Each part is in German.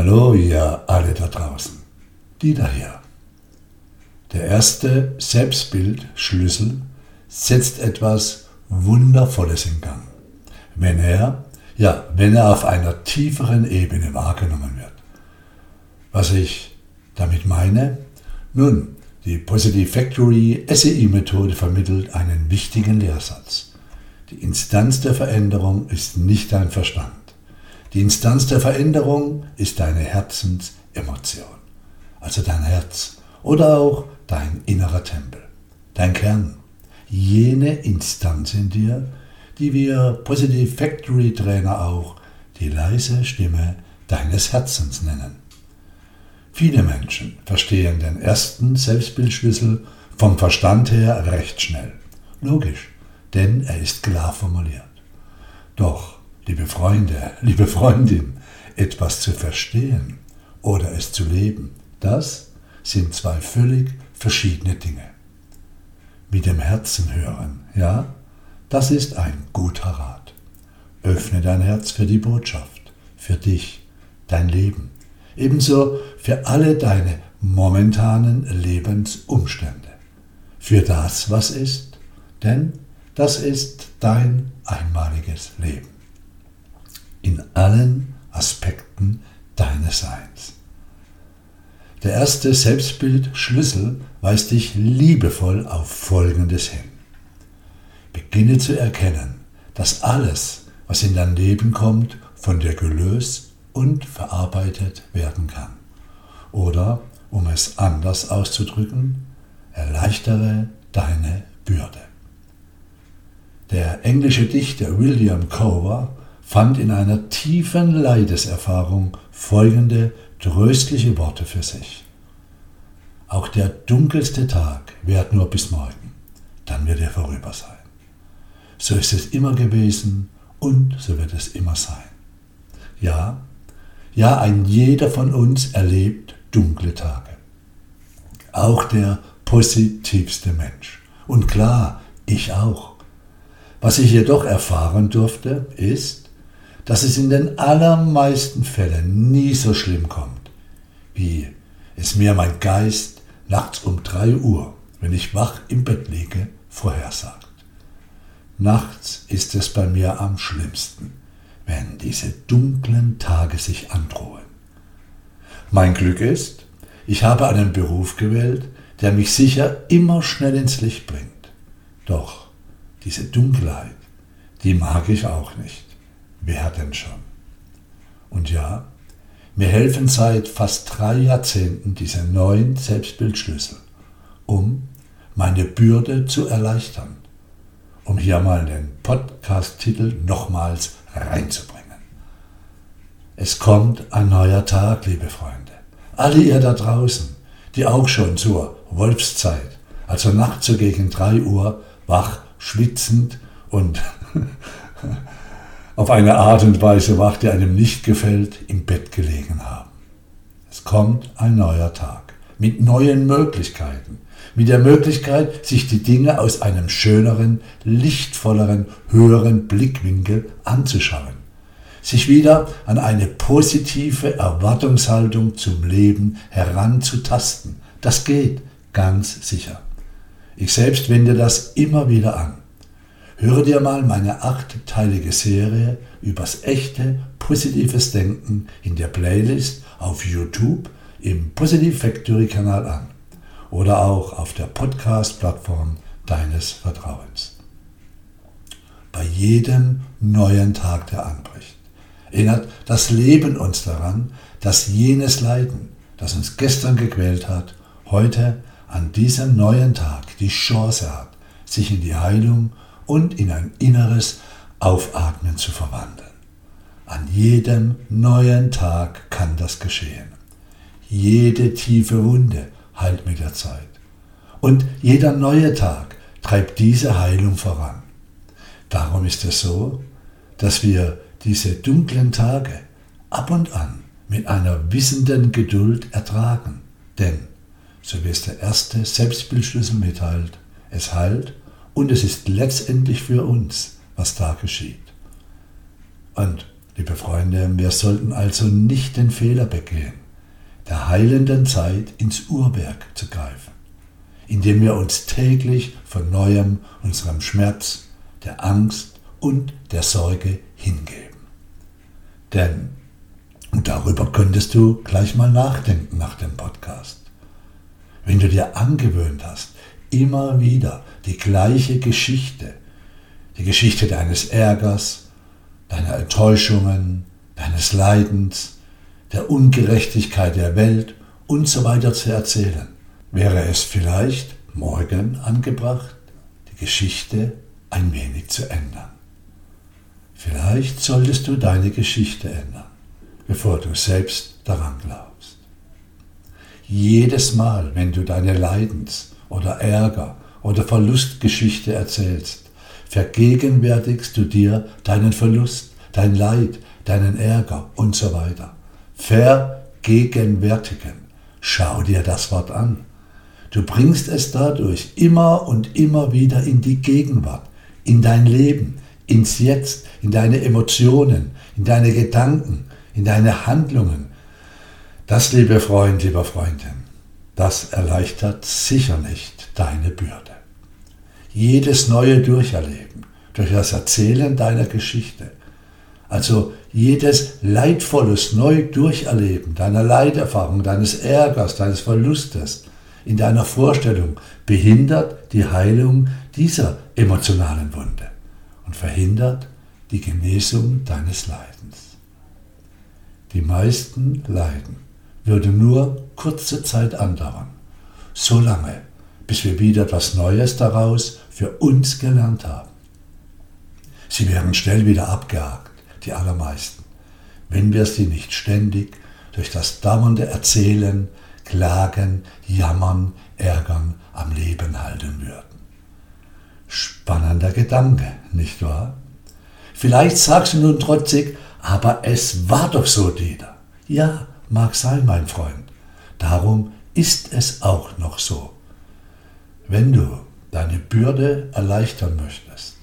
Hallo, ihr alle da draußen. Dieter hier. Der erste Selbstbildschlüssel setzt etwas Wundervolles in Gang. Wenn er, ja, wenn er auf einer tieferen Ebene wahrgenommen wird. Was ich damit meine? Nun, die Positive Factory SEI-Methode vermittelt einen wichtigen Lehrsatz. Die Instanz der Veränderung ist nicht dein Verstand. Die Instanz der Veränderung ist deine Herzensemotion, also dein Herz oder auch dein innerer Tempel, dein Kern, jene Instanz in dir, die wir Positive Factory Trainer auch die leise Stimme deines Herzens nennen. Viele Menschen verstehen den ersten Selbstbildschlüssel vom Verstand her recht schnell. Logisch, denn er ist klar formuliert. Doch liebe Freunde, liebe Freundin, etwas zu verstehen oder es zu leben, das sind zwei völlig verschiedene Dinge. Mit dem Herzen hören, ja, das ist ein guter Rat. Öffne dein Herz für die Botschaft, für dich, dein Leben, ebenso für alle deine momentanen Lebensumstände, für das, was ist, denn das ist dein einmaliges Leben in allen Aspekten deines Seins. Der erste Selbstbildschlüssel weist dich liebevoll auf Folgendes hin. Beginne zu erkennen, dass alles, was in dein Leben kommt, von dir gelöst und verarbeitet werden kann. Oder, um es anders auszudrücken, erleichtere deine Bürde. Der englische Dichter William Cover fand in einer tiefen Leideserfahrung folgende tröstliche Worte für sich. Auch der dunkelste Tag währt nur bis morgen, dann wird er vorüber sein. So ist es immer gewesen und so wird es immer sein. Ja, ja, ein jeder von uns erlebt dunkle Tage. Auch der positivste Mensch. Und klar, ich auch. Was ich jedoch erfahren durfte, ist, dass es in den allermeisten Fällen nie so schlimm kommt, wie es mir mein Geist nachts um 3 Uhr, wenn ich wach im Bett liege, vorhersagt. Nachts ist es bei mir am schlimmsten, wenn diese dunklen Tage sich androhen. Mein Glück ist, ich habe einen Beruf gewählt, der mich sicher immer schnell ins Licht bringt. Doch diese Dunkelheit, die mag ich auch nicht. Wer denn schon? Und ja, mir helfen seit fast drei Jahrzehnten diese neuen Selbstbildschlüssel, um meine Bürde zu erleichtern, um hier mal den Podcast-Titel nochmals reinzubringen. Es kommt ein neuer Tag, liebe Freunde. Alle ihr da draußen, die auch schon zur Wolfszeit, also nachts so gegen drei Uhr, wach, schwitzend und auf eine Art und Weise wach, die einem nicht gefällt, im Bett gelegen haben. Es kommt ein neuer Tag mit neuen Möglichkeiten, mit der Möglichkeit, sich die Dinge aus einem schöneren, lichtvolleren, höheren Blickwinkel anzuschauen, sich wieder an eine positive Erwartungshaltung zum Leben heranzutasten. Das geht ganz sicher. Ich selbst wende das immer wieder an. Höre dir mal meine achtteilige Serie übers echte, positives Denken in der Playlist auf YouTube im Positive Factory Kanal an oder auch auf der Podcast-Plattform deines Vertrauens. Bei jedem neuen Tag, der anbricht, erinnert das Leben uns daran, dass jenes Leiden, das uns gestern gequält hat, heute an diesem neuen Tag die Chance hat, sich in die Heilung und in ein inneres Aufatmen zu verwandeln. An jedem neuen Tag kann das geschehen. Jede tiefe Wunde heilt mit der Zeit. Und jeder neue Tag treibt diese Heilung voran. Darum ist es so, dass wir diese dunklen Tage ab und an mit einer wissenden Geduld ertragen. Denn, so wie es der erste Selbstbildschlüssel mitteilt, es heilt und es ist letztendlich für uns, was da geschieht. Und Liebe Freunde, wir sollten also nicht den Fehler begehen, der heilenden Zeit ins Uhrwerk zu greifen, indem wir uns täglich von neuem unserem Schmerz, der Angst und der Sorge hingeben. Denn, und darüber könntest du gleich mal nachdenken nach dem Podcast, wenn du dir angewöhnt hast, immer wieder die gleiche Geschichte, die Geschichte deines Ärgers, deiner Enttäuschungen, deines Leidens, der Ungerechtigkeit der Welt und so weiter zu erzählen, wäre es vielleicht morgen angebracht, die Geschichte ein wenig zu ändern. Vielleicht solltest du deine Geschichte ändern, bevor du selbst daran glaubst. Jedes Mal, wenn du deine Leidens- oder Ärger- oder Verlustgeschichte erzählst, vergegenwärtigst du dir deinen Verlust, dein Leid, deinen Ärger und so weiter. Vergegenwärtigen. Schau dir das Wort an. Du bringst es dadurch immer und immer wieder in die Gegenwart, in dein Leben, ins Jetzt, in deine Emotionen, in deine Gedanken, in deine Handlungen. Das, liebe Freund, lieber Freundin, das erleichtert sicher nicht deine Bürde. Jedes neue Durcherleben, durch das Erzählen deiner Geschichte, also jedes leidvolles neu Durcherleben deiner Leiterfahrung, deines Ärgers, deines Verlustes in deiner Vorstellung behindert die Heilung dieser emotionalen Wunde und verhindert die Genesung deines Leidens. Die meisten Leiden würden nur kurze Zeit andauern, so lange, bis wir wieder etwas Neues daraus für uns gelernt haben. Sie wären schnell wieder abgehakt, die allermeisten, wenn wir sie nicht ständig durch das dauernde Erzählen, Klagen, Jammern, Ärgern am Leben halten würden. Spannender Gedanke, nicht wahr? Vielleicht sagst du nun trotzig, aber es war doch so, Dieter. Ja, mag sein, mein Freund. Darum ist es auch noch so. Wenn du deine Bürde erleichtern möchtest,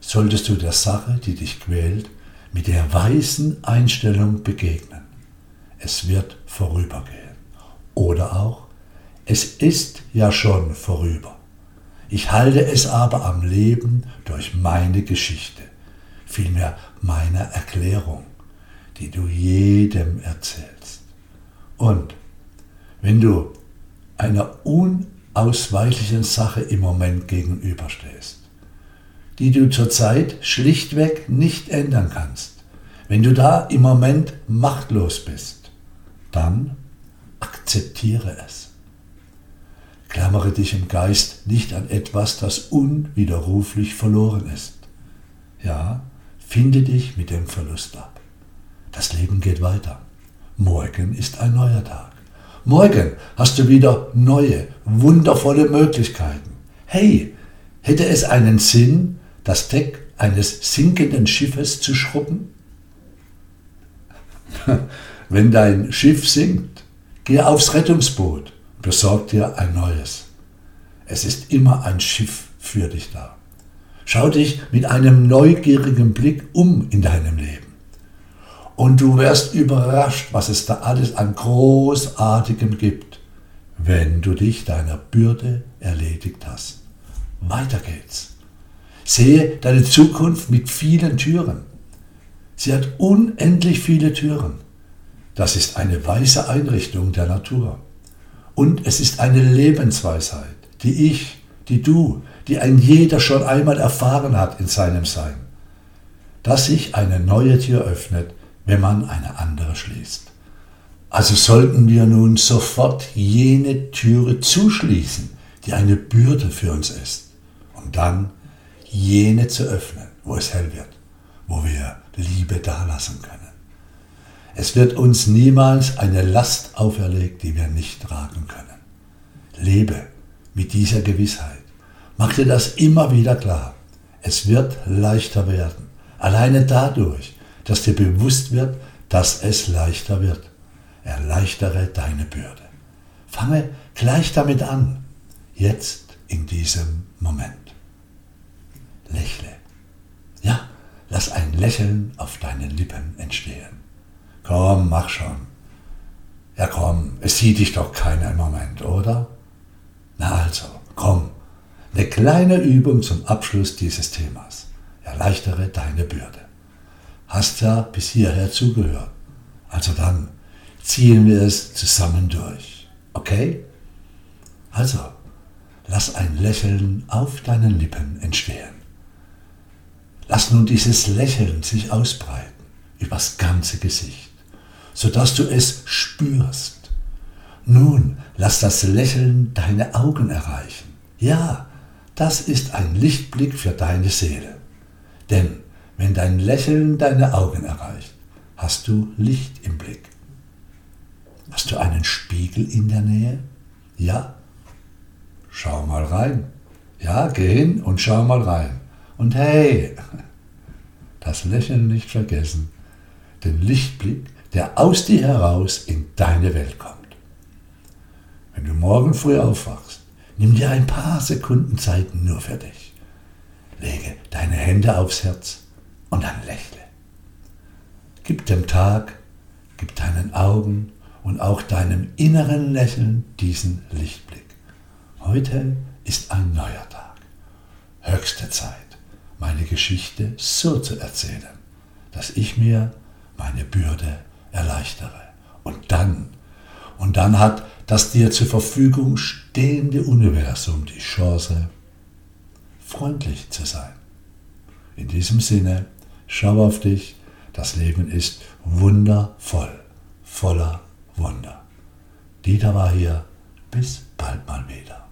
solltest du der Sache, die dich quält, mit der weisen Einstellung begegnen. Es wird vorübergehen. Oder auch, es ist ja schon vorüber. Ich halte es aber am Leben durch meine Geschichte, vielmehr meine Erklärung, die du jedem erzählst. Und wenn du einer unausweichlichen Sache im Moment gegenüberstehst, die du zurzeit schlichtweg nicht ändern kannst, wenn du da im Moment machtlos bist, dann akzeptiere es. Klammere dich im Geist nicht an etwas, das unwiderruflich verloren ist. Ja, finde dich mit dem Verlust ab. Das Leben geht weiter. Morgen ist ein neuer Tag. Morgen hast du wieder neue, wundervolle Möglichkeiten. Hey, hätte es einen Sinn, das Deck eines sinkenden Schiffes zu schrubben? Wenn dein Schiff sinkt, geh aufs Rettungsboot besorg dir ein neues. Es ist immer ein Schiff für dich da. Schau dich mit einem neugierigen Blick um in deinem Leben. Und du wirst überrascht, was es da alles an Großartigem gibt, wenn du dich deiner Bürde erledigt hast. Weiter geht's. Sehe deine Zukunft mit vielen Türen. Sie hat unendlich viele Türen. Das ist eine weise Einrichtung der Natur. Und es ist eine Lebensweisheit, die ich, die du, die ein jeder schon einmal erfahren hat in seinem Sein, dass sich eine neue Tür öffnet, wenn man eine andere schließt. Also sollten wir nun sofort jene Türe zuschließen, die eine Bürde für uns ist, und dann jene zu öffnen, wo es hell wird, wo wir Liebe dalassen können. Es wird uns niemals eine Last auferlegt, die wir nicht tragen können. Lebe mit dieser Gewissheit. Mach dir das immer wieder klar. Es wird leichter werden. Alleine dadurch, dass dir bewusst wird, dass es leichter wird. Erleichtere deine Bürde. Fange gleich damit an. Jetzt in diesem Moment. Lächle. Ja, lass ein Lächeln auf deinen Lippen entstehen. Komm, mach schon. Ja komm, es sieht dich doch keiner im Moment, oder? Na also, komm, eine kleine Übung zum Abschluss dieses Themas. Erleichtere deine Bürde. Hast ja bis hierher zugehört. Also dann ziehen wir es zusammen durch. Okay? Also, lass ein Lächeln auf deinen Lippen entstehen. Lass nun dieses Lächeln sich ausbreiten übers ganze Gesicht, sodass du es spürst. Nun lass das Lächeln deine Augen erreichen. Ja, das ist ein Lichtblick für deine Seele. Denn wenn dein Lächeln deine Augen erreicht, hast du Licht im Blick. Hast du einen Spiegel in der Nähe? Ja? Schau mal rein. Ja, geh hin und schau mal rein. Und hey, das Lächeln nicht vergessen, den Lichtblick, der aus dir heraus in deine Welt kommt. Wenn du morgen früh aufwachst, nimm dir ein paar Sekunden Zeit nur für dich. Lege deine Hände aufs Herz und dann lächle. Gib dem Tag, gib deinen Augen und auch deinem inneren Lächeln diesen Lichtblick. Heute ist ein neuer Tag. Höchste Zeit, meine Geschichte so zu erzählen, dass ich mir meine Bürde erleichtere. Und dann, und dann hat das dir zur Verfügung stehende Universum die Chance, freundlich zu sein. In diesem Sinne, schau auf dich, das Leben ist wundervoll, voller Wunder. Dieter war hier, bis bald mal wieder.